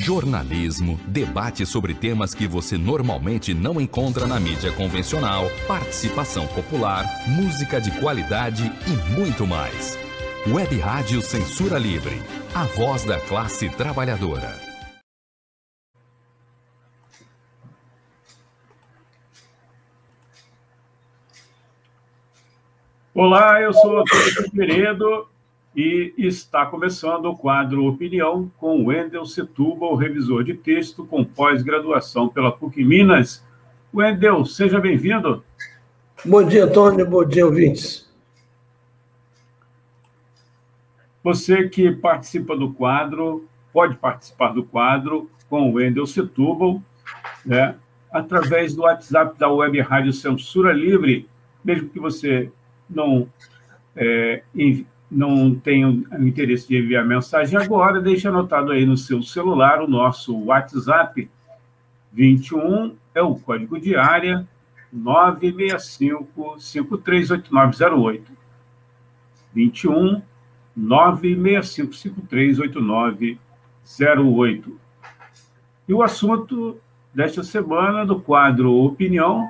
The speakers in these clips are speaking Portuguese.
jornalismo, debate sobre temas que você normalmente não encontra na mídia convencional, participação popular, música de qualidade e muito mais. Web Rádio Censura Livre, a voz da classe trabalhadora. Olá, eu sou Antônio Figueiredo e está começando o quadro Opinião com Wendel Setúbal, revisor de texto com pós-graduação pela PUC Minas. Wendel, seja bem-vindo. Bom dia, Antônio. Bom dia, ouvintes. Você que participa do quadro, pode participar do quadro com o Wendel Setúbal, né, através do WhatsApp da Web Rádio Censura Livre, mesmo que você não é, não tem o interesse de enviar mensagem agora, deixe anotado aí no seu celular o nosso WhatsApp 21 é o código de área 965 538908. 21 965 538908. E o assunto desta semana do quadro Opinião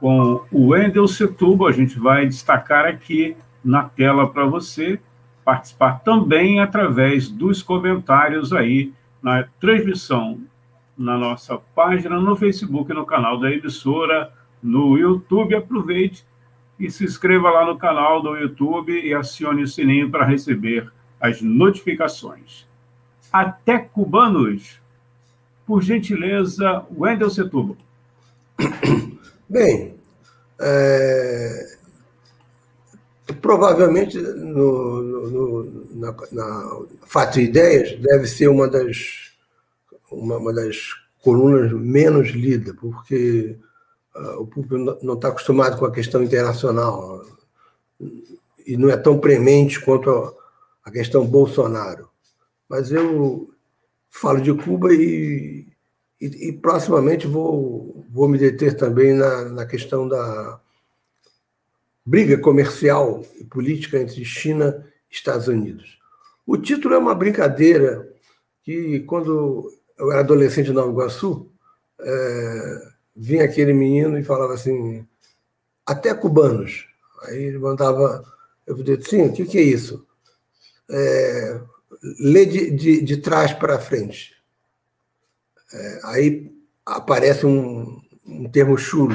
com o Wendel Setubo, a gente vai destacar aqui na tela para você participar também através dos comentários aí na transmissão na nossa página no Facebook, no canal da emissora, no YouTube. Aproveite e se inscreva lá no canal do YouTube e acione o sininho para receber as notificações. Até cubanos! Por gentileza, Wendel Setubo. Bem, é, Provavelmente, no, no, na, na Fato e Ideias, deve ser uma das, uma, uma das colunas menos lida, porque uh, o público não está acostumado com a questão internacional e não é tão premente quanto a, a questão Bolsonaro. Mas eu falo de Cuba e, e, e proximamente vou, vou me deter também na, na questão da briga comercial e política entre China e Estados Unidos. O título é uma brincadeira que, quando eu era adolescente em Nova Iguaçu, é, vinha aquele menino e falava assim, até cubanos. Aí ele mandava, eu falei, sim, o que, que é isso? É, lê de, de, de trás para frente. É, aí aparece um, um termo chulo.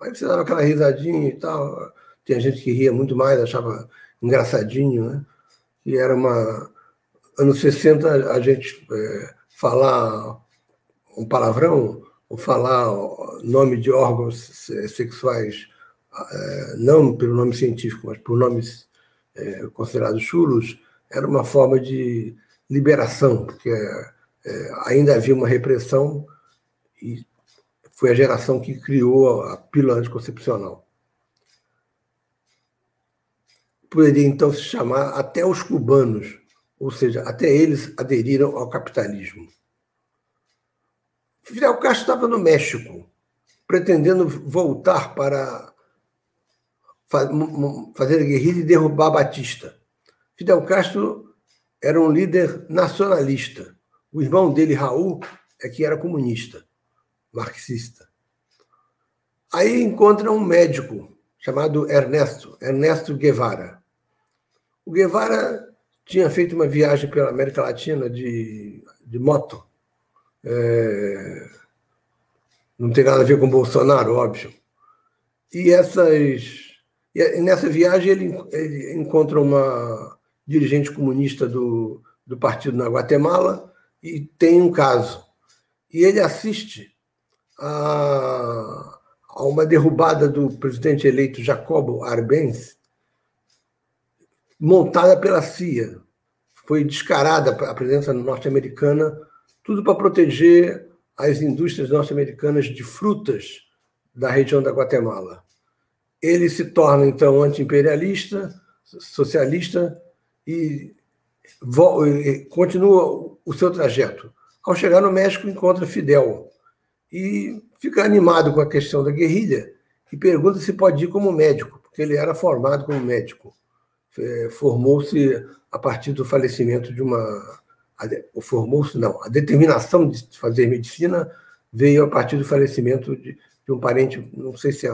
Aí você dava aquela risadinha e tal. Tinha gente que ria muito mais, achava engraçadinho, né? E era uma. Anos 60, a gente é, falar um palavrão, ou falar nome de órgãos sexuais, é, não pelo nome científico, mas por nomes é, considerados chulos, era uma forma de liberação, porque é, ainda havia uma repressão e foi a geração que criou a pílula anticoncepcional poderia então se chamar até os cubanos, ou seja, até eles aderiram ao capitalismo. Fidel Castro estava no México, pretendendo voltar para fazer a guerrilha e derrubar Batista. Fidel Castro era um líder nacionalista. O irmão dele, Raul, é que era comunista, marxista. Aí encontra um médico chamado Ernesto, Ernesto Guevara. O Guevara tinha feito uma viagem pela América Latina de, de moto. É, não tem nada a ver com Bolsonaro, óbvio. E essas e nessa viagem ele, ele encontra uma dirigente comunista do, do partido na Guatemala e tem um caso. E ele assiste a, a uma derrubada do presidente eleito Jacobo Arbenz, montada pela CIA. Foi descarada a presença norte-americana, tudo para proteger as indústrias norte-americanas de frutas da região da Guatemala. Ele se torna, então, anti-imperialista, socialista e continua o seu trajeto. Ao chegar no México, encontra Fidel e fica animado com a questão da guerrilha e pergunta se pode ir como médico, porque ele era formado como médico. É, formou-se a partir do falecimento de uma formou-se, não, a determinação de fazer medicina veio a partir do falecimento de, de um parente, não sei se, é,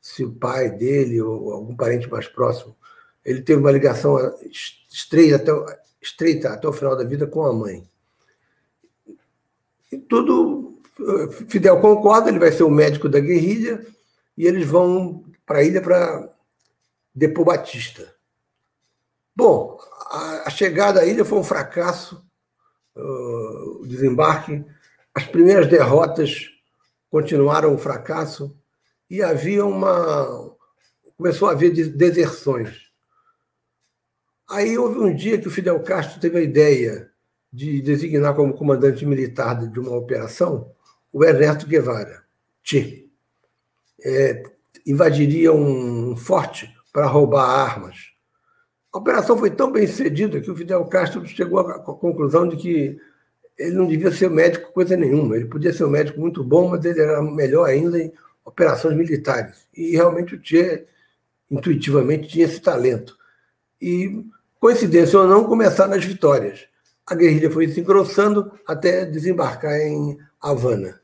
se o pai dele ou algum parente mais próximo. Ele teve uma ligação estreita até, estreita até o final da vida com a mãe. E tudo, Fidel concorda, ele vai ser o médico da guerrilha, e eles vão para a ilha para depor Batista. Bom, a, chegada à ilha foi um fracasso, uh, o desembarque. As primeiras derrotas continuaram um fracasso e havia uma. começou a haver deserções. Aí houve um dia que o Fidel Castro teve a ideia de designar como comandante militar de uma operação o Ernesto Guevara. Che. É, invadiria um forte para roubar armas. A operação foi tão bem sucedida que o Fidel Castro chegou à conclusão de que ele não devia ser médico coisa nenhuma. Ele podia ser um médico muito bom, mas ele era melhor ainda em operações militares. E realmente o Che, intuitivamente, tinha esse talento. E, coincidência ou não, começaram as vitórias. A guerrilha foi se engrossando até desembarcar em Havana.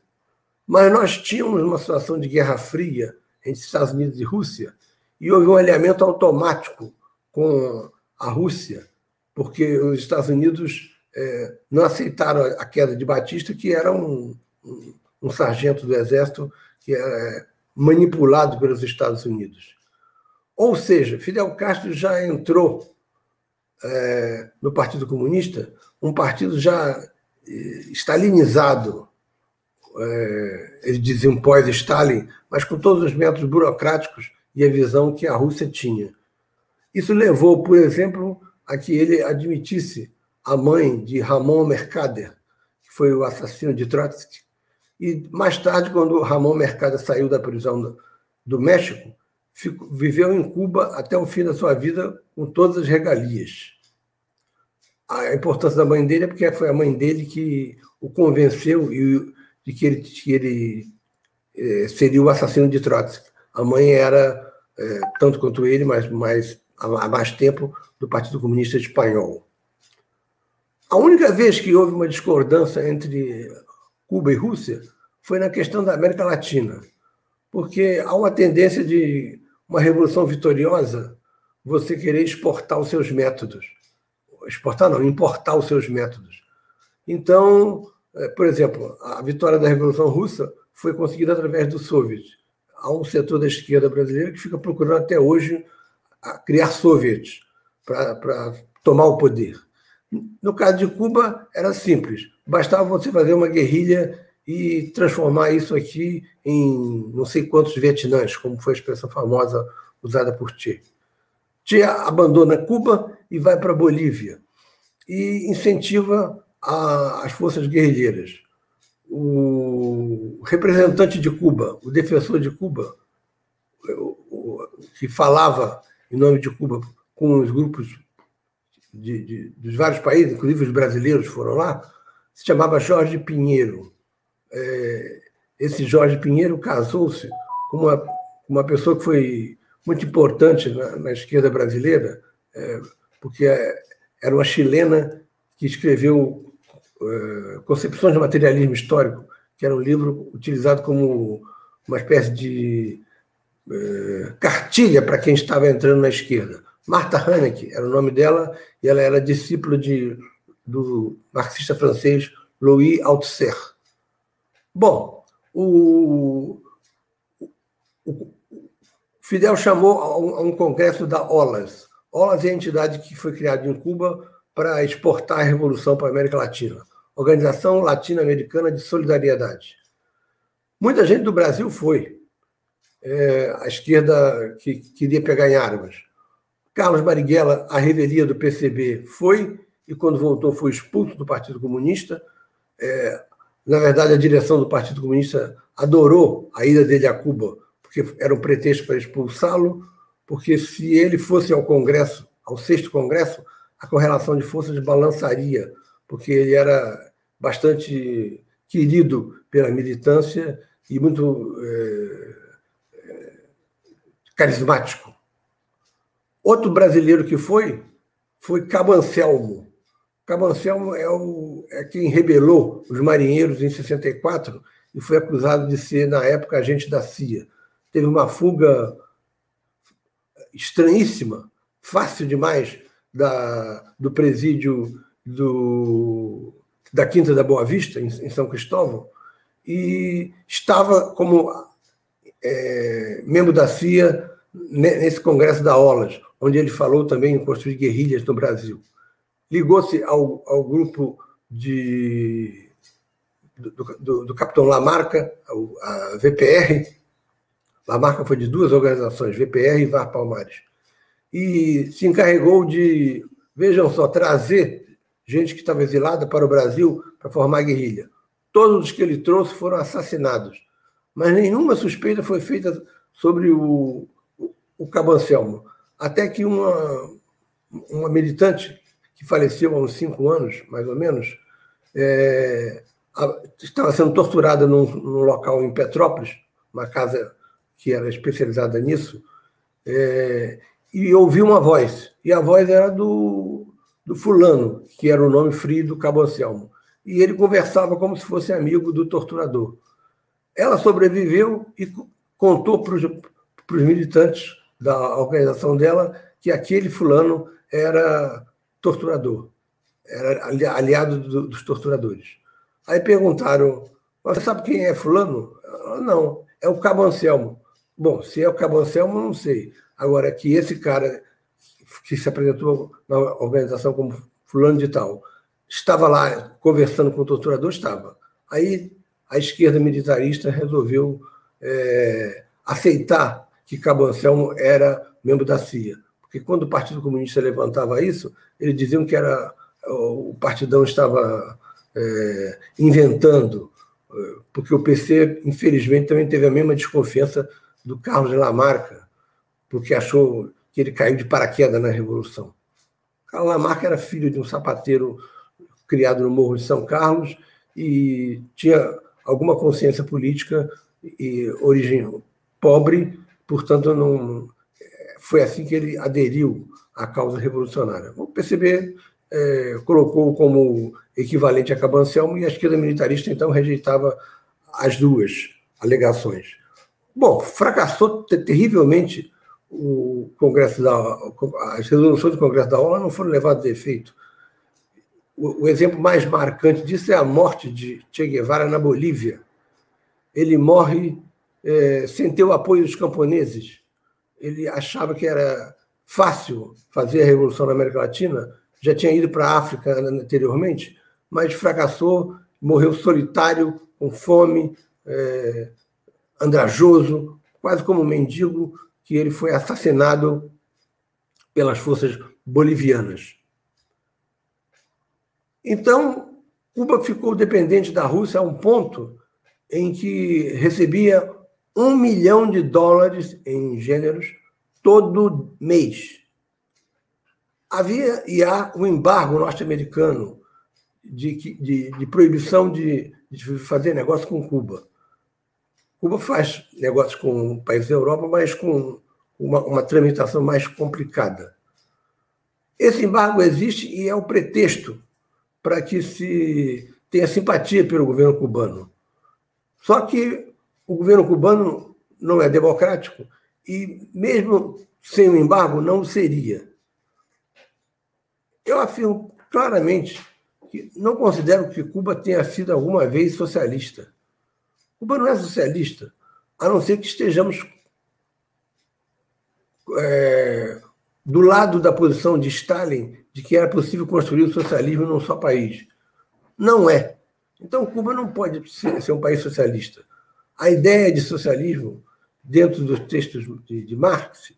Mas nós tínhamos uma situação de guerra fria entre Estados Unidos e Rússia, e houve um alinhamento automático com a Rússia, porque os Estados Unidos é, não aceitaram a queda de Batista, que era um, um, um sargento do Exército que é, manipulado pelos Estados Unidos. Ou seja, Fidel Castro já entrou é, no Partido Comunista, um partido já é, stalinizado, é, eles diziam pós-Stalin, mas com todos os métodos burocráticos e a visão que a Rússia tinha. Isso levou, por exemplo, a que ele admitisse a mãe de Ramon Mercader, que foi o assassino de Trotsky. E mais tarde, quando Ramon Mercader saiu da prisão do, México, ficou, viveu em Cuba até o fim da sua vida com todas as regalias. A importância da mãe dele é porque foi a mãe dele que o convenceu de que ele, que ele eh, seria o assassino de Trotsky. A mãe era, eh, tanto quanto ele, mas mais, há mais tempo, do Partido Comunista Espanhol. A única vez que houve uma discordância entre Cuba e Rússia foi na questão da América Latina, porque há uma tendência de uma revolução vitoriosa você querer exportar os seus métodos. Exportar não, importar os seus métodos. Então, eh, por exemplo, a vitória da Revolução Russa foi conseguida através do Soviet. Há um setor da esquerda brasileira que fica procurando até hoje criar soviets para tomar o poder. No caso de Cuba, era simples. Bastava você fazer uma guerrilha e transformar isso aqui em não sei quantos Vietnãs, como foi a expressão famosa usada por Che. Che abandona Cuba e vai para a Bolívia e incentiva a, as forças guerrilheiras. O representante de Cuba, o defensor de Cuba, que falava em nome de Cuba com os grupos de, de, dos vários países, inclusive os brasileiros foram lá, se chamava Jorge Pinheiro. É, esse Jorge Pinheiro casou-se com uma, uma pessoa que foi muito importante na, na esquerda brasileira, é, porque era uma chilena que escreveu é, Concepções de Materialismo Histórico, que era um livro utilizado como uma espécie de é, cartilha para quem estava entrando na esquerda. Martha Haneke era o nome dela, e ela era discípula de, do marxista francês Louis Althusser. Bom, o, o Fidel chamou a um, a um, congresso da OLAS. OLAS é a entidade que foi criada em Cuba para exportar a revolução para a América Latina. Organização Latino-Americana de Solidariedade. Muita gente do Brasil foi. É, a esquerda que queria pegar em armas. Carlos Marighella, a revelia do PCB, foi, e quando voltou foi expulso do Partido Comunista. É, na verdade, a direção do Partido Comunista adorou a ida dele a Cuba, porque era um pretexto para expulsá-lo, porque se ele fosse ao Congresso, ao sexto Congresso, a correlação de forças balançaria, porque ele era bastante querido pela militância e muito é, carismático. Outro brasileiro que foi foi Cabo Anselmo, Cabo Anselmo é, o, é quem rebelou os marinheiros em 64 e foi acusado de ser, na época, agente da CIA. Teve uma fuga estranhíssima, fácil demais, da, do presídio do, da Quinta da Boa Vista, em, em São Cristóvão, e estava como é, membro da CIA nesse congresso da OLAS, onde ele falou também em construir guerrilhas no Brasil. Ligou-se ao, ao grupo de, do, do, do capitão Lamarca, a VPR. Lamarca foi de duas organizações, VPR e VAR Palmares. E se encarregou de, vejam só, trazer gente que estava exilada para o Brasil para formar guerrilha. Todos os que ele trouxe foram assassinados, mas nenhuma suspeita foi feita sobre o, o Cabo Anselmo. Até que uma, uma militante que faleceu há uns cinco anos, mais ou menos, é, estava sendo torturada num, num, local em Petrópolis, uma casa que era especializada nisso, é, e ouviu uma voz. E a voz era do, do fulano, que era o nome frio do Cabo Anselmo. E ele conversava como se fosse amigo do torturador. Ela sobreviveu e contou para os militantes da organização dela que aquele fulano era torturador, era aliado do, dos torturadores. Aí perguntaram: Você sabe quem é fulano? Ela, não, é o Cabo Anselmo. Bom, se é o Cabo Anselmo, não sei. Agora, que esse cara que se apresentou na organização como fulano de tal, estava lá conversando com o torturador, estava. Aí a esquerda militarista resolveu é, aceitar que Cabo Anselmo era membro da CIA. Porque quando o Partido Comunista levantava isso, eles diziam que era o partidão estava é, inventando, porque o PC, infelizmente, também teve a mesma desconfiança do Carlos Lamarca, porque achou que ele caiu de paraquedas na Revolução. Carlos Lamarca era filho de um sapateiro criado no Morro de São Carlos e tinha alguma consciência política e origem pobre portanto, não, foi assim que ele aderiu à causa revolucionária. O PCB é, colocou como equivalente a Cabancelmo e a esquerda militarista, então, rejeitava as duas alegações. Bom, fracassou terrivelmente o Congresso da as resoluções do Congresso da ONU não foram levadas a efeito. O, o exemplo mais marcante disso é a morte de Che Guevara na Bolívia. Ele morre é, sem ter o apoio dos camponeses. Ele achava que era fácil fazer a revolução na América Latina, já tinha ido para a África anteriormente, mas fracassou, morreu solitário, com fome, é, andrajoso, quase como um mendigo, que ele foi assassinado pelas forças bolivianas. Então, Cuba ficou dependente da Rússia a um ponto em que recebia um milhão de dólares em gêneros todo mês. Havia e há um embargo norte-americano de, de, de, proibição de, de fazer negócio com Cuba. Cuba faz negócio com países da Europa, mas com uma, uma tramitação mais complicada. Esse embargo existe e é o pretexto para que se tenha simpatia pelo governo cubano. Só que o governo cubano não é democrático e, mesmo sem o embargo, não seria. Eu afirmo claramente que não considero que Cuba tenha sido alguma vez socialista. Cuba não é socialista, a não ser que estejamos é, do lado da posição de Stalin de que era possível construir o socialismo num só país. Não é. Então, Cuba não pode ser, um país socialista a ideia de socialismo, dentro dos textos de, Marx,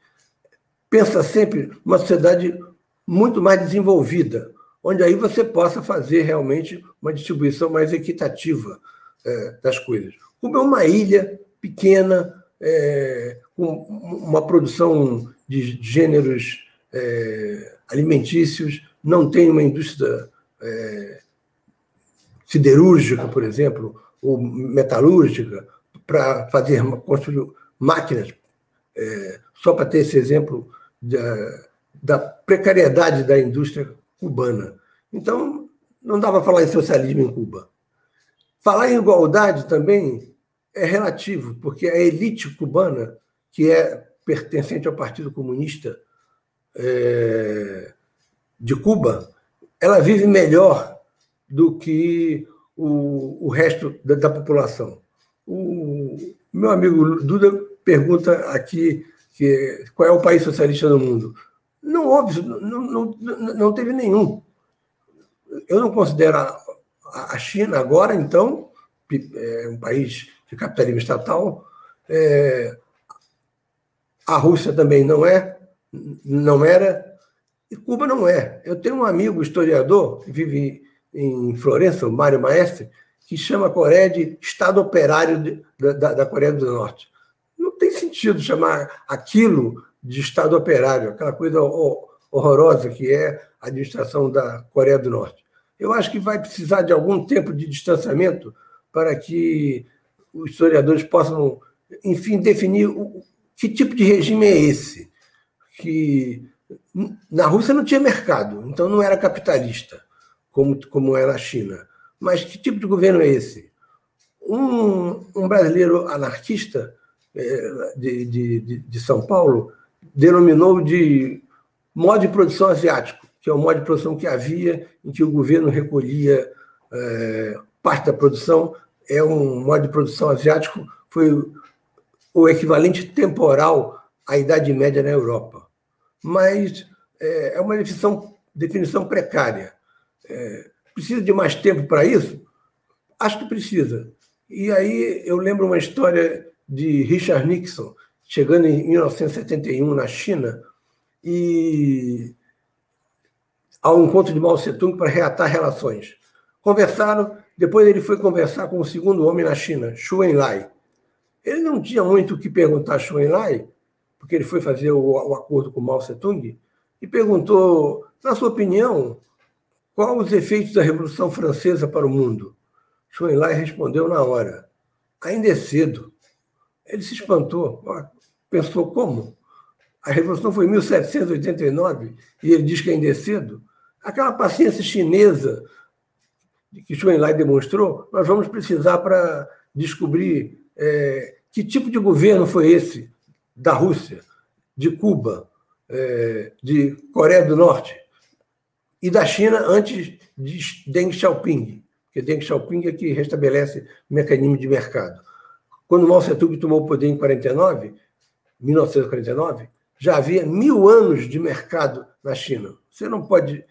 pensa sempre uma sociedade muito mais desenvolvida, onde aí você possa fazer realmente uma distribuição mais equitativa é, das coisas. Como é uma ilha pequena, é, uma produção de gêneros é, alimentícios, não tem uma indústria é, siderúrgica, por exemplo, ou metalúrgica, para fazer construir máquinas, é, só para ter esse exemplo da, da precariedade da indústria cubana. Então, não dá para falar em socialismo em Cuba. Falar em igualdade também é relativo, porque a elite cubana, que é pertencente ao Partido Comunista é, de Cuba, ela vive melhor do que o, o resto da, da população. O meu amigo Duda pergunta aqui que, qual é o país socialista do mundo. Não houve, não, não, não teve nenhum. Eu não considero a, a China agora, então, é um país de capitalismo estatal. É, a Rússia também não é, não era, e Cuba não é. Eu tenho um amigo historiador que vive em Florença, o Mário Maestre, que chama a Coreia de Estado Operário de, da, da Coreia do Norte. Não tem sentido chamar aquilo de Estado Operário, aquela coisa horrorosa que é a administração da Coreia do Norte. Eu acho que vai precisar de algum tempo de distanciamento para que os historiadores possam, enfim, definir o, que tipo de regime é esse. Que na Rússia não tinha mercado, então não era capitalista, como, como na China. Mas que tipo de governo é esse? Um, um brasileiro anarquista é, de, de, de, São Paulo denominou de modo de produção asiático, que é o modo de produção que havia em que o governo recolhia é, parte da produção. É um modo de produção asiático, foi o equivalente temporal à Idade Média na Europa. Mas é, é uma definição, definição precária. É, precisa de mais tempo para isso? Acho que precisa. E aí eu lembro uma história de Richard Nixon, chegando em 1971 na China, e ao encontro de Mao Tse-tung para reatar relações. Conversaram, depois ele foi conversar com o segundo homem na China, Xu Enlai. Ele não tinha muito o que perguntar a Enlai, porque ele foi fazer o, o acordo com Mao Tse-tung, e perguntou, na sua opinião, qual os efeitos da Revolução Francesa para o mundo? Enlai respondeu na hora, ainda é cedo. Ele se espantou, pensou como? A Revolução foi em 1789 e ele diz que ainda é cedo? Aquela paciência chinesa que Enlai demonstrou, nós vamos precisar para descobrir é, que tipo de governo foi esse da Rússia, de Cuba, é, de Coreia do Norte e da China antes de Deng Xiaoping, porque Deng Xiaoping é que restabelece o mecanismo de mercado. Quando Mao Tse-tung tomou o poder em 49, 1949, já havia mil anos de mercado na China. Você não pode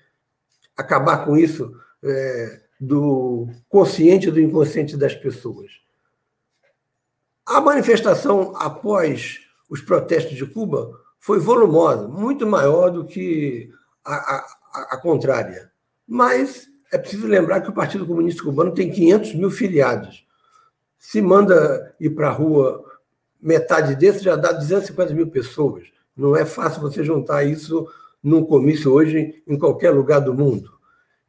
acabar com isso é, do consciente e do inconsciente das pessoas. A manifestação após os protestos de Cuba foi volumosa, muito maior do que a, a, a, contrária. Mas é preciso lembrar que o Partido Comunista Cubano tem 500 mil filiados. Se manda ir para a rua metade desses, já dá 250 mil pessoas. Não é fácil você juntar isso num comício hoje em qualquer lugar do mundo.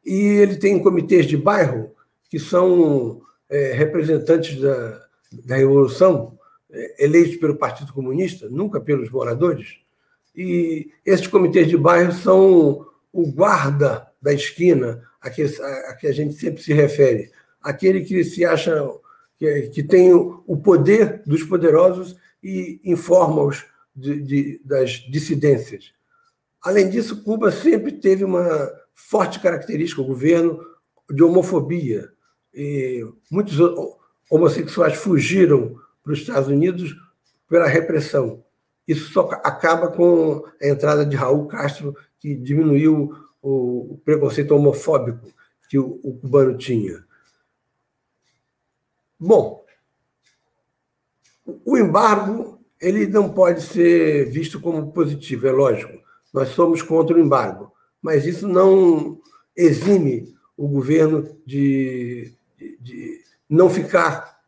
E ele tem comitês de bairro que são é, representantes da, da Revolução, é, eleitos pelo Partido Comunista, nunca pelos moradores. E esses comitês de bairro são o guarda da esquina, a que, a, que a gente sempre se refere, aquele que se acha que, que tem o poder dos poderosos e informa-os de, de, das dissidências. Além disso, Cuba sempre teve uma forte característica, o governo, de homofobia. E muitos homossexuais fugiram para os Estados Unidos pela repressão. Isso só acaba com a entrada de Raul Castro, que diminuiu o preconceito homofóbico que o, cubano tinha. Bom, o embargo ele não pode ser visto como positivo, é lógico. Nós somos contra o embargo, mas isso não exime o governo de, de, de não ficar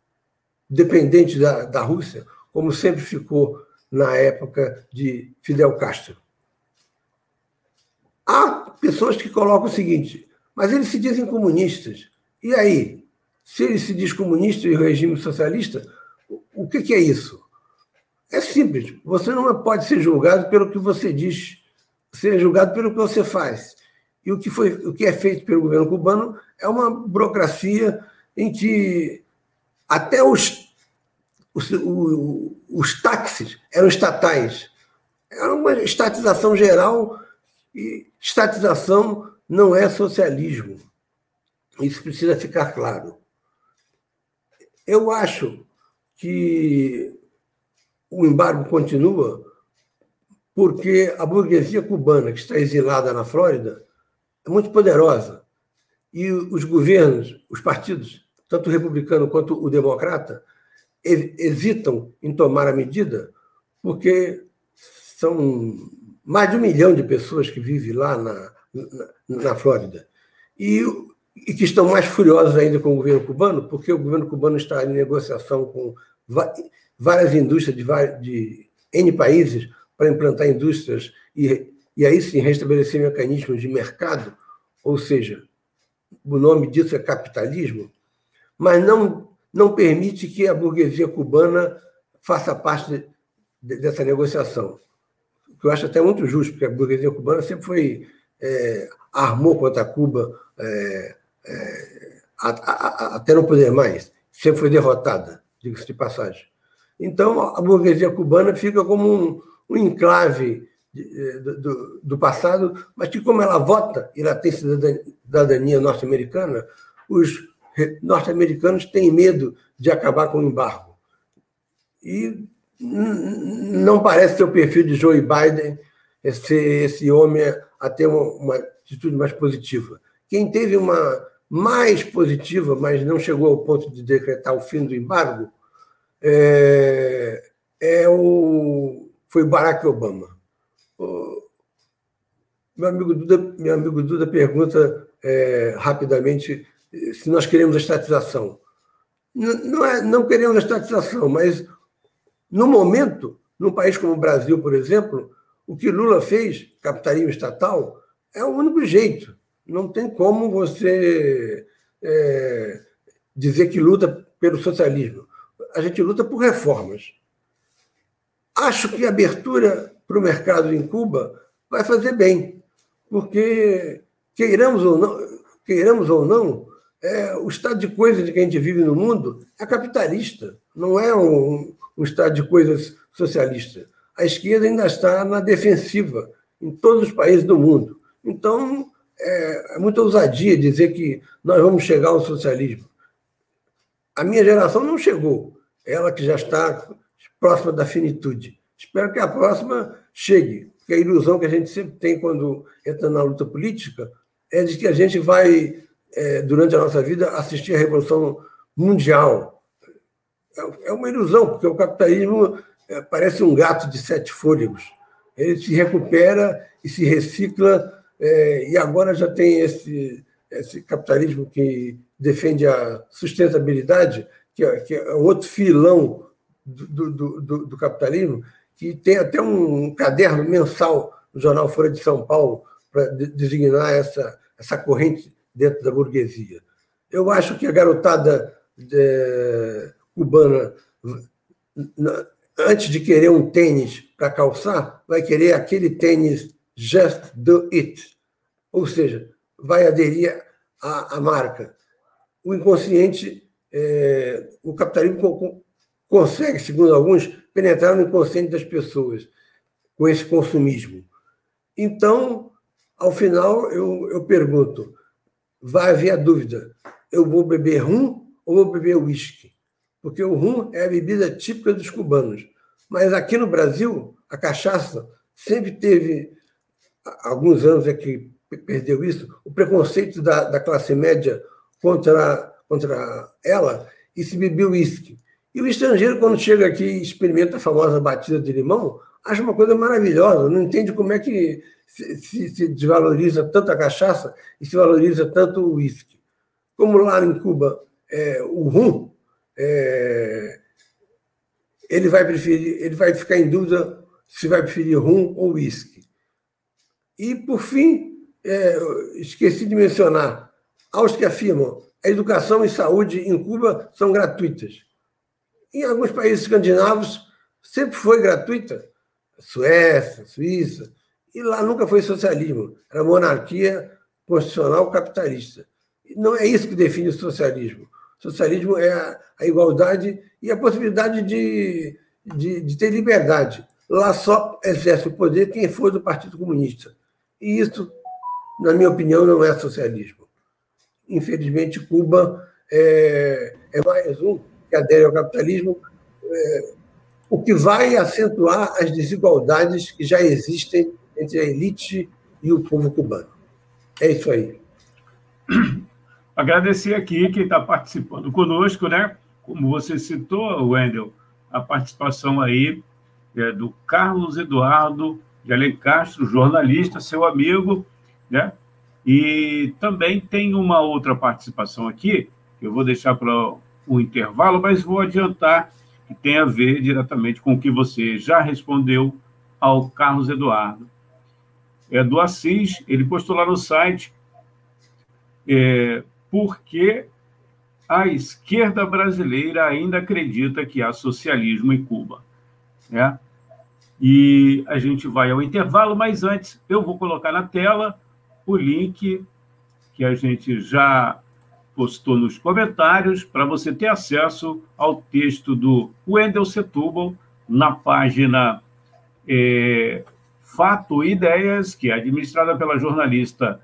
dependente da, da Rússia, como sempre ficou na época de Fidel Castro. Há pessoas que colocam o seguinte, mas eles se dizem comunistas. E aí? Se ele se diz comunista e regime socialista, o que, que é isso? É simples. Você não pode ser julgado pelo que você diz, ser julgado pelo que você faz. E o que, foi, o que é feito pelo governo cubano é uma burocracia em que até os, os, os táxis eram estatais. Era uma estatização geral e estatização não é socialismo. Isso precisa ficar claro. Eu acho que o embargo continua porque a burguesia cubana, que está exilada na Flórida, é muito poderosa. E os governos, os partidos, tanto o republicano quanto o democrata, hesitam em tomar a medida porque são mais de um milhão de pessoas que vivem lá na, na, na Flórida. E, e que estão mais furiosos ainda com o governo cubano, porque o governo cubano está em negociação com várias indústrias de, de N países para implantar indústrias e, e aí sim restabelecer mecanismos de mercado, ou seja, o nome disso é capitalismo, mas não, não permite que a burguesia cubana faça parte de, dessa negociação. Que eu acho até muito justo, porque a burguesia cubana sempre foi. É, armou contra Cuba é, é, a, a, a, até não poder mais, sempre foi derrotada, diga-se de passagem. Então, a burguesia cubana fica como um, um enclave de, do, do, passado, mas que, como ela vota e ela tem cidadania norte-americana, os norte-americanos têm medo de acabar com o embargo. E não parece ter o perfil de Joe Biden esse, esse homem a ter uma, uma atitude mais positiva. Quem teve uma mais positiva, mas não chegou ao ponto de decretar o fim do embargo, é, é o, foi Barack Obama. O, meu, amigo Duda, meu amigo Duda pergunta é, rapidamente se nós queremos a estatização. Não, é, não queremos a estatização, mas no momento, num país como o Brasil, por exemplo, o que Lula fez, capitalismo estatal, é o único jeito. Não tem como você é, dizer que luta pelo socialismo a gente luta por reformas. Acho que a abertura para o mercado em Cuba vai fazer bem, porque queiramos ou não, queiramos ou não, é, o estado de coisas que a gente vive no mundo é capitalista, não é um, um estado de coisas socialista. A esquerda ainda está na defensiva em todos os países do mundo. Então, é, é muita ousadia dizer que nós vamos chegar ao socialismo. A minha geração não chegou, ela que já está próxima da finitude. Espero que a próxima chegue, porque a ilusão que a gente sempre tem quando entra na luta política é de que a gente vai, é, durante a nossa vida, assistir à Revolução Mundial. É, é uma ilusão, porque o capitalismo é, parece um gato de sete fôlegos. Ele se recupera e se recicla, é, e agora já tem esse, esse capitalismo que defende a sustentabilidade, que é, que é outro filão do, do, do, do, capitalismo, que tem até um caderno mensal no jornal Folha de São Paulo para designar essa, essa corrente dentro da burguesia. Eu acho que a garotada de, cubana, antes de querer um tênis para calçar, vai querer aquele tênis Just Do It. Ou seja, vai aderir à, à marca. O inconsciente é, o capitalismo consegue, segundo alguns, penetrar no inconsciente das pessoas com esse consumismo. Então, ao final, eu, eu pergunto: vai haver a dúvida, eu vou beber rum ou vou beber uísque? Porque o rum é a bebida típica dos cubanos. Mas aqui no Brasil, a cachaça sempre teve, alguns anos é que perdeu isso, o preconceito da, da classe média contra contra ela e se bebeu uísque. E o estrangeiro, quando chega aqui e experimenta a famosa batida de limão, acha uma coisa maravilhosa, não entende como é que se, se, se desvaloriza tanto a cachaça e se valoriza tanto o uísque. Como lá em Cuba, é, o rum, é, ele vai preferir, ele vai ficar em dúvida se vai preferir rum ou uísque. E, por fim, é, esqueci de mencionar, aos que afirmam a educação e saúde em Cuba são gratuitas. Em alguns países escandinavos sempre foi gratuita, Suécia, Suíça, e lá nunca foi socialismo, era monarquia constitucional capitalista. Não é isso que define o socialismo. O socialismo é a, igualdade e a possibilidade de, de, de, ter liberdade. Lá só exerce o poder quem for do Partido Comunista. E isso, na minha opinião, não é socialismo. Infelizmente, Cuba é, é mais um que adere ao capitalismo, é, o que vai acentuar as desigualdades que já existem entre a elite e o povo cubano. É isso aí. Agradecer aqui quem está participando conosco, né? Como você citou, Wendel, a participação aí é do Carlos Eduardo de Alencastro, jornalista, seu amigo, né? E também tem uma outra participação aqui, que eu vou deixar para o intervalo, mas vou adiantar que tem a ver diretamente com o que você já respondeu ao Carlos Eduardo. É do Assis, ele postou lá no site é, porque a esquerda brasileira ainda acredita que há socialismo em Cuba. Né? E a gente vai ao intervalo, mas antes eu vou colocar na tela o link que a gente já postou nos comentários para você ter acesso ao texto do Wendel Setúbal na página é, Fato e Ideias, que é administrada pela jornalista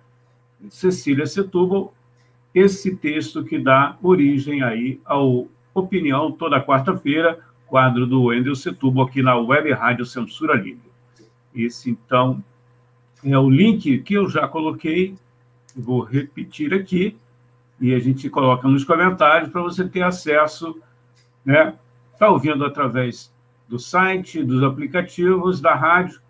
Cecília Setúbal, esse texto que dá origem aí ao Opinião toda quarta-feira, quadro do Wendel Setúbal aqui na Web Rádio Censura Livre. Esse, então, é o link que eu já coloquei, vou repetir aqui, e a gente coloca nos comentários para você ter acesso, né? Está ouvindo através do site, dos aplicativos, da rádio.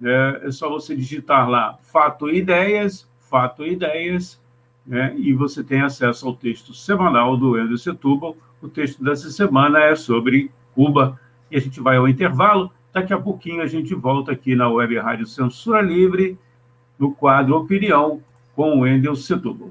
Né? É só você digitar lá Fato Ideias, Fato Ideias, né? e você tem acesso ao texto semanal do Endo Setúbal. O texto dessa semana é sobre Cuba. E a gente vai ao intervalo. Daqui a pouquinho a gente volta aqui na Web Rádio Censura Livre, no quadro Opinião, com o Wendel Setúbal.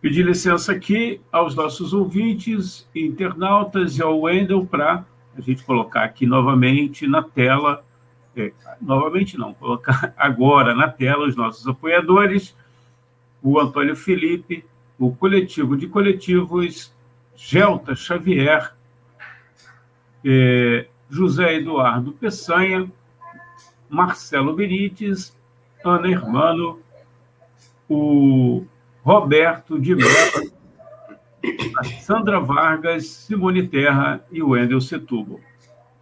Pedir licença aqui aos nossos ouvintes, internautas e ao Wendel para a gente colocar aqui novamente na tela, é, novamente não, colocar agora na tela os nossos apoiadores, o Antônio Felipe, o Coletivo de Coletivos, Gelta Xavier, é, José Eduardo Peçanha, Marcelo Benites, Ana Hermano, o Roberto de Mello, Sandra Vargas, Simone Terra e Wendel Setúbal.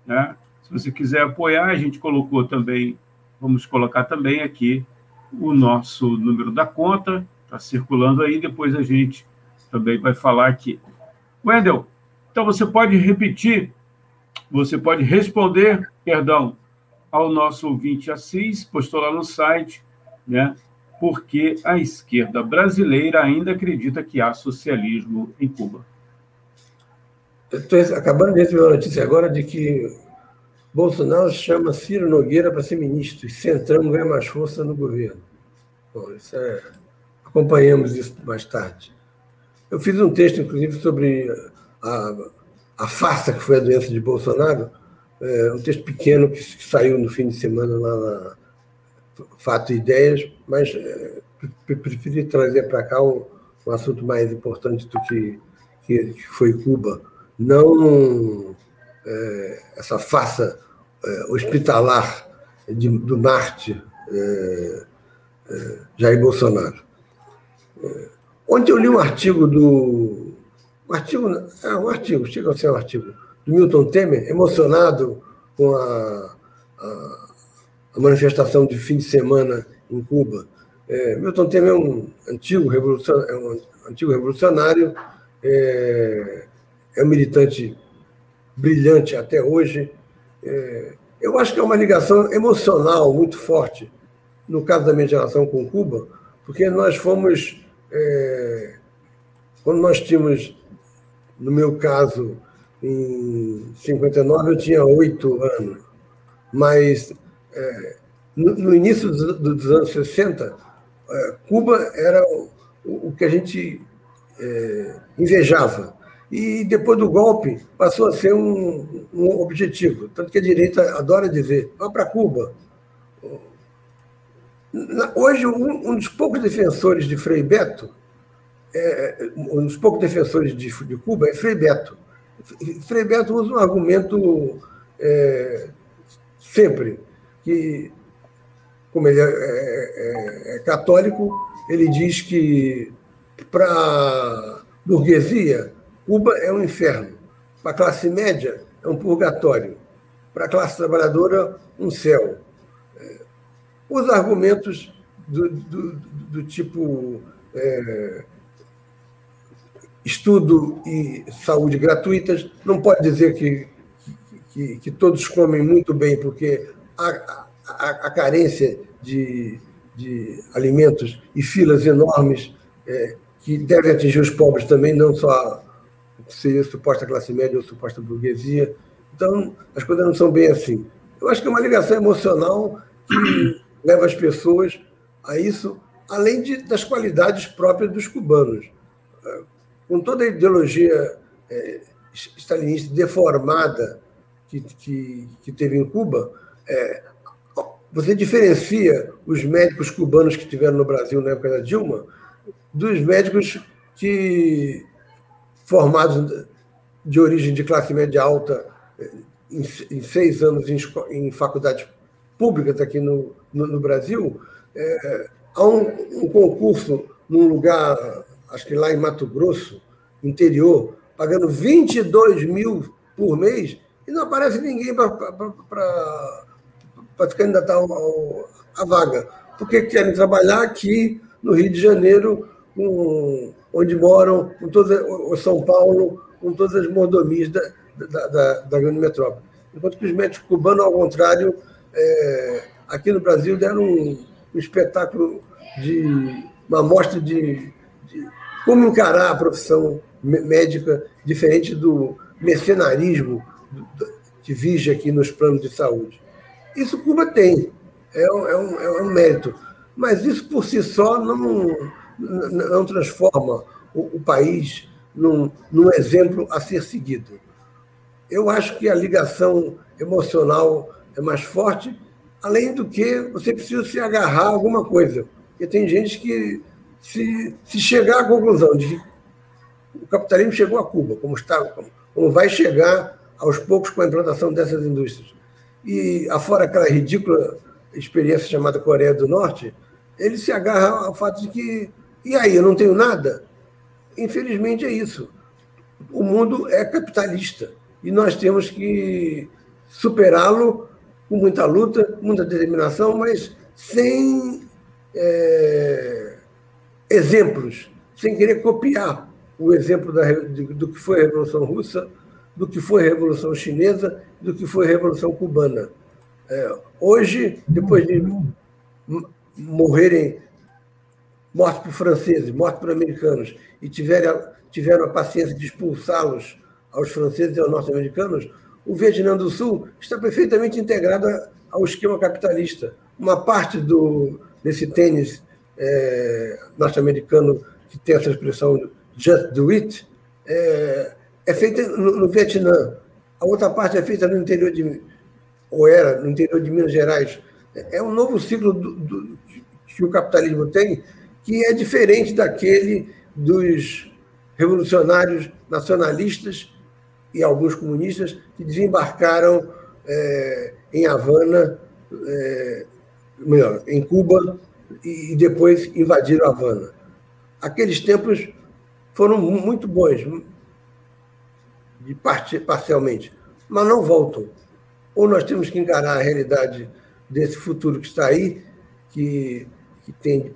Né? Se você quiser apoiar, a gente colocou também, vamos colocar também aqui o nosso número da conta, está circulando aí, depois a gente também vai falar aqui. Wendel, então você pode repetir, você pode responder, perdão, ao nosso ouvinte Assis, postou lá no site, né? Porque a esquerda brasileira ainda acredita que há socialismo em Cuba. Estou acabando de receber uma notícia agora de que Bolsonaro chama Ciro Nogueira para ser ministro e Centrão ganha mais força no governo. Bom, isso é... acompanhamos isso mais tarde. Eu fiz um texto, inclusive, sobre a, a farsa que foi a doença de Bolsonaro, é, um texto pequeno que, que saiu no fim de semana lá na fato e ideias, mas é, preferi trazer para cá um, um assunto mais importante do que, que foi Cuba. Não é, essa farsa é, hospitalar de, do Marte Jair Bolsonaro. Ontem eu li um artigo do. Um artigo, é um artigo, chega a ser um artigo, do Milton Temer, emocionado com a, a, a manifestação de fim de semana em Cuba. É, Milton Temer é um antigo revolucionário, é um antigo revolucionário é, é um militante brilhante até hoje. É, eu acho que é uma ligação emocional muito forte, no caso da minha geração com Cuba, porque nós fomos. É, quando nós tínhamos, no meu caso, em 59, eu tinha oito anos, mas no, no, início dos, dos, anos 60, é, Cuba era o, o, que a gente é, invejava. E depois do golpe, passou a ser um, um objetivo. Tanto que a direita adora dizer: vá para Cuba. Hoje, um, um, dos poucos defensores de Frei Beto, é, um dos poucos defensores de, de, Cuba é Frei Beto. Frei Beto usa um argumento é, sempre que, como ele é, é, é católico, ele diz que para burguesia Cuba é um inferno. Para a classe média, é um purgatório. Para a classe trabalhadora, um céu. É, os argumentos do, do, do tipo é, estudo e saúde gratuitas, não pode dizer que, que, que todos comem muito bem, porque a, a, a carência de, de alimentos e filas enormes é, que devem atingir os pobres também, não só seria suposta classe média ou suposta burguesia. Então, as coisas não são bem assim. Eu acho que é uma ligação emocional que leva as pessoas a isso, além de, das qualidades próprias dos cubanos. Com toda a ideologia é, stalinista deformada que, que, que, teve em Cuba, é, você diferencia os médicos cubanos que tiveram no Brasil na época da Dilma dos médicos que formados de origem de classe média alta em, em seis anos em, em, faculdades públicas aqui no, no, no Brasil, é, há um, um, concurso num lugar, acho que lá em Mato Grosso, interior, pagando 22 mil por mês, e não aparece ninguém para se candidatar à vaga, porque querem trabalhar aqui no Rio de Janeiro com onde moram, com toda, São Paulo, com todas as mordomias da, da, da, da grande metrópole. Enquanto que os médicos cubanos, ao contrário, é, aqui no Brasil deram um, um, espetáculo de uma amostra de, de como encarar a profissão médica diferente do mercenarismo que vige aqui nos planos de saúde. Isso Cuba tem, é um, é um, é um mérito. Mas isso por si só não, não transforma o, o país num, num exemplo a ser seguido. Eu acho que a ligação emocional é mais forte, além do que você precisa se agarrar a alguma coisa. Porque tem gente que, se, se chegar à conclusão de que o capitalismo chegou a Cuba, como, está, como vai chegar aos poucos com a implantação dessas indústrias, e afora aquela ridícula experiência chamada Coreia do Norte, ele se agarra ao fato de que e aí, eu não tenho nada? Infelizmente é isso. O mundo é capitalista e nós temos que superá-lo com muita luta, muita determinação, mas sem é, exemplos, sem querer copiar o exemplo da, do que foi a Revolução Russa, do que foi a Revolução Chinesa, do que foi a Revolução Cubana. É, hoje, depois de morrerem mortos por franceses, mortos por americanos, e tiveram, tiveram a paciência de expulsá-los aos franceses e aos norte-americanos, o Vietnã do Sul está perfeitamente integrado ao esquema capitalista. Uma parte do, desse tênis é, norte-americano, que tem essa expressão just do it, é, é feita no, no, Vietnã. A outra parte é feita no interior de. ou era, no interior de Minas Gerais. É um novo ciclo do, do, que o capitalismo tem, que é diferente daquele dos revolucionários nacionalistas e alguns comunistas que desembarcaram é, em Havana, é, melhor, em Cuba, e depois invadiram Havana. Aqueles tempos foram muito bons, de parte, parcialmente, mas não voltam. Ou nós temos que encarar a realidade desse futuro que está aí, que, que tem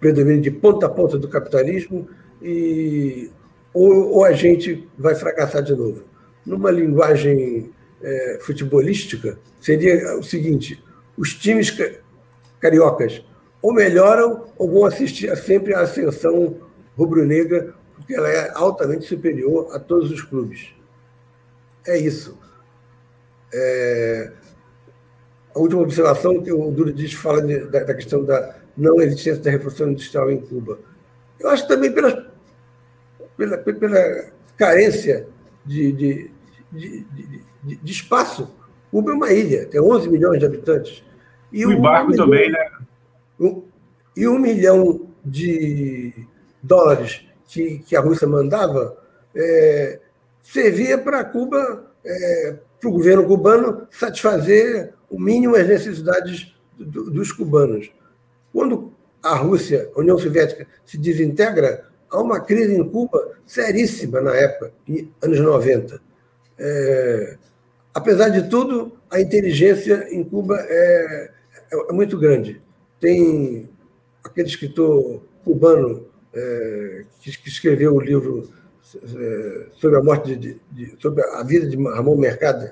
predomínio de ponta a ponta do capitalismo, e, ou, ou a gente vai fracassar de novo. Numa linguagem é, futebolística, seria o seguinte: os times cariocas ou melhoram ou vão assistir sempre à ascensão rubro-negra, porque ela é altamente superior a todos os clubes. É isso. É... A última observação que o Duro diz fala da, da, questão da não existência da revolução industrial em Cuba. Eu acho também pela, pela, pela carência de, de, de, de, de espaço. Cuba é uma ilha, tem 11 milhões de habitantes. E o embargo um também, né? Um, e um milhão de dólares que, que a Rússia mandava é, servia para Cuba, é, para o governo cubano, satisfazer o mínimo as necessidades do, dos cubanos. Quando a Rússia, a União Soviética, se desintegra, há uma crise em Cuba seríssima na época, anos 90. É, apesar de tudo, a inteligência em Cuba é, é, é muito grande. Tem aquele escritor cubano é, que, que, escreveu o livro sobre a morte de, de, sobre a vida de Ramon Mercado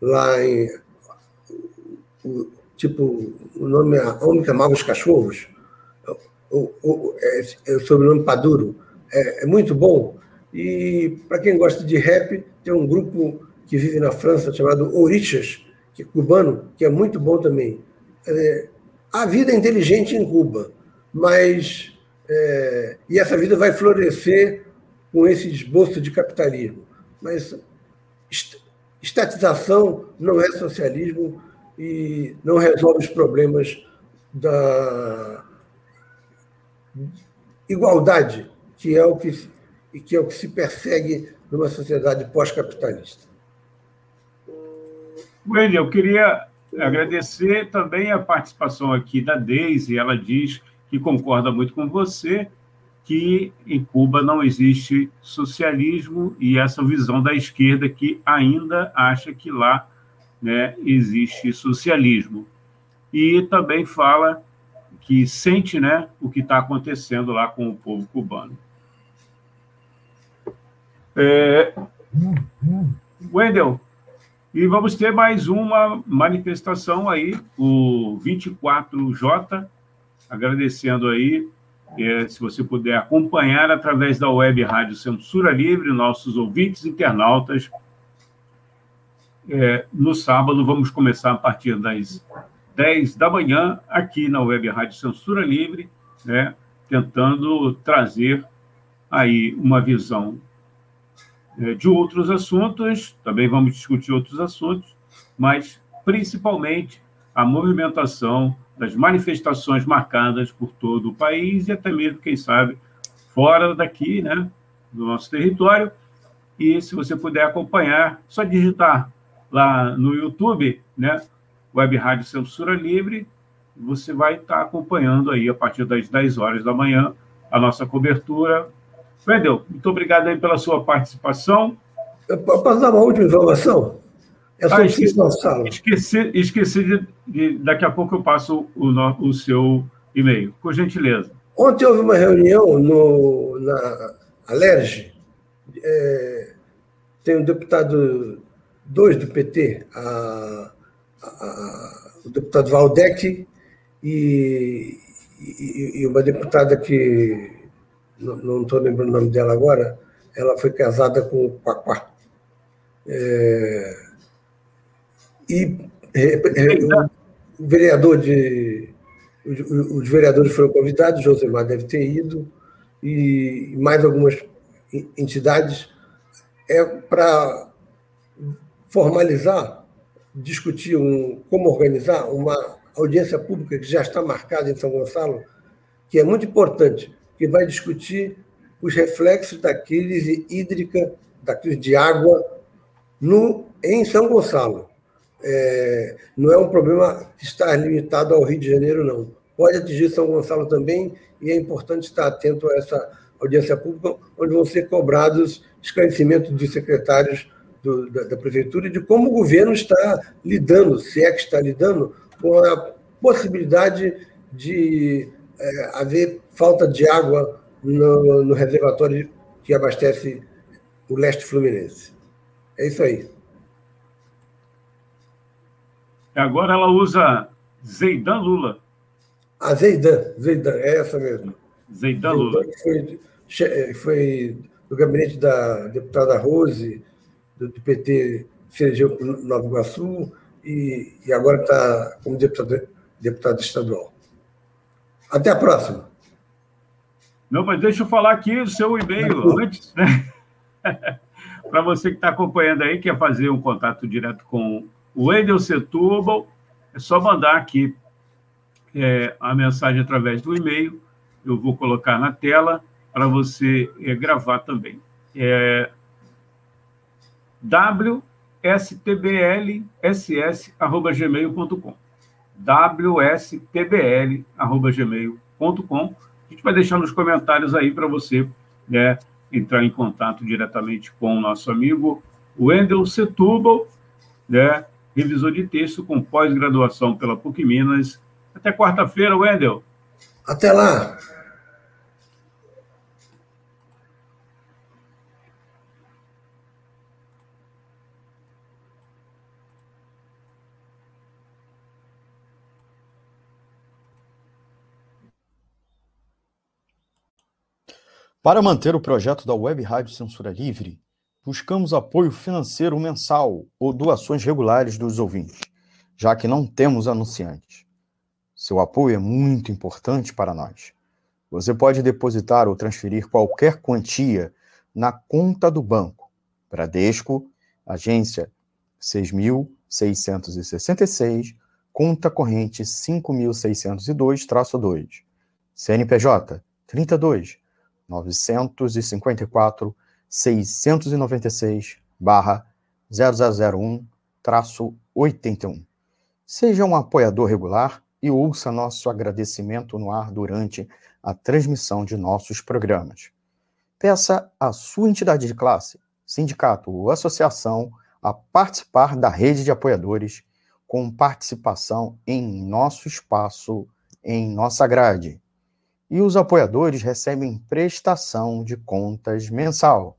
lá em o, tipo o nome é Homem que Amava os Cachorros o, o, é, é o sobrenome Paduro é, é muito bom. E para quem gosta de rap tem um grupo que vive na França chamado Orichas que é cubano que é muito bom também. É, a vida é inteligente em Cuba mas é, e essa vida vai florescer com esse esboço de capitalismo. Mas estatização não é socialismo e não resolve os problemas da igualdade, que é o que, que, é o que se persegue numa sociedade pós-capitalista. Wendy, eu queria agradecer também a participação aqui da Deise. Ela diz que concorda muito com você, que em Cuba não existe socialismo e essa visão da esquerda que ainda acha que lá né, existe socialismo. E também fala que sente né, o que está acontecendo lá com o povo cubano. É... Wendel, e vamos ter mais uma manifestação aí, o 24J, agradecendo aí, é, se você puder acompanhar através da web Rádio Censura Livre, nossos ouvintes internautas. É, no sábado, vamos começar a partir das 10 da manhã, aqui na web Rádio Censura Livre, né, tentando trazer aí uma visão é, de outros assuntos, também vamos discutir outros assuntos, mas principalmente a movimentação das manifestações marcadas por todo o país e até mesmo, quem sabe, fora daqui, né, do nosso território. E se você puder acompanhar, só digitar lá no YouTube, né, Web Rádio Censura Livre, você vai estar acompanhando aí a partir das 10 horas da manhã a nossa cobertura. Wendel, muito obrigado aí pela sua participação. Eu posso dar uma última informação? É ah, esqueci, esqueci, esqueci de, de, Daqui a pouco eu passo o, o seu e-mail, por gentileza. Ontem houve uma reunião no, na Alerj. É, tem um deputado, dois do PT, a, a, o deputado Valdec e, e, e, uma deputada que não estou lembrando o nome dela agora, ela foi casada com o Paquá. É, e é, é, o vereador de. Os vereadores foram convidados, Josemar deve ter ido, e mais algumas entidades, é para formalizar, discutir um, como organizar uma audiência pública que já está marcada em São Gonçalo, que é muito importante, que vai discutir os reflexos da crise hídrica, da crise de água no, em São Gonçalo. É, não é um problema está limitado ao Rio de Janeiro, não. Pode atingir São Gonçalo também, e é importante estar atento a essa audiência pública, onde vão ser cobrados esclarecimentos dos secretários do, da, da, Prefeitura de como o governo está lidando, se é que está lidando, com a possibilidade de é, haver falta de água no, no reservatório que abastece o leste fluminense. É isso aí. Agora ela usa Zeidan Lula. Ah, Zeidan, Zeidan, é essa mesmo. Zeidan Lula. Foi, foi do gabinete da deputada Rose, do, do PT, se elegeu para Nova Iguaçu e, e agora está como deputado, deputado estadual. Até a próxima. Não, mas deixa eu falar aqui o seu e-mail antes, né? Para você que está acompanhando aí, quer fazer um contato direto com Wendel Setúbal, é só mandar aqui é, a mensagem através do e-mail. Eu vou colocar na tela para você é, gravar também. É wstblss.gmail.com wstbl.gmail.com A gente vai deixar nos comentários aí para você né, entrar em contato diretamente com o nosso amigo Wendel Setúbal, né, revisor de texto com pós-graduação pela PUC Minas. Até quarta-feira, Wendel. Até lá. Para manter o projeto da Web Rádio Censura Livre, buscamos apoio financeiro mensal ou doações regulares dos ouvintes, já que não temos anunciantes. Seu apoio é muito importante para nós. Você pode depositar ou transferir qualquer quantia na conta do banco. Bradesco, agência 6.666, conta corrente 5.602-2, CNPJ 32 954 696 barra 0001 traço 81. Seja um apoiador regular e ouça nosso agradecimento no ar durante a transmissão de nossos programas. Peça à sua entidade de classe, sindicato ou associação a participar da rede de apoiadores com participação em nosso espaço, em nossa grade e os apoiadores recebem prestação de contas mensal.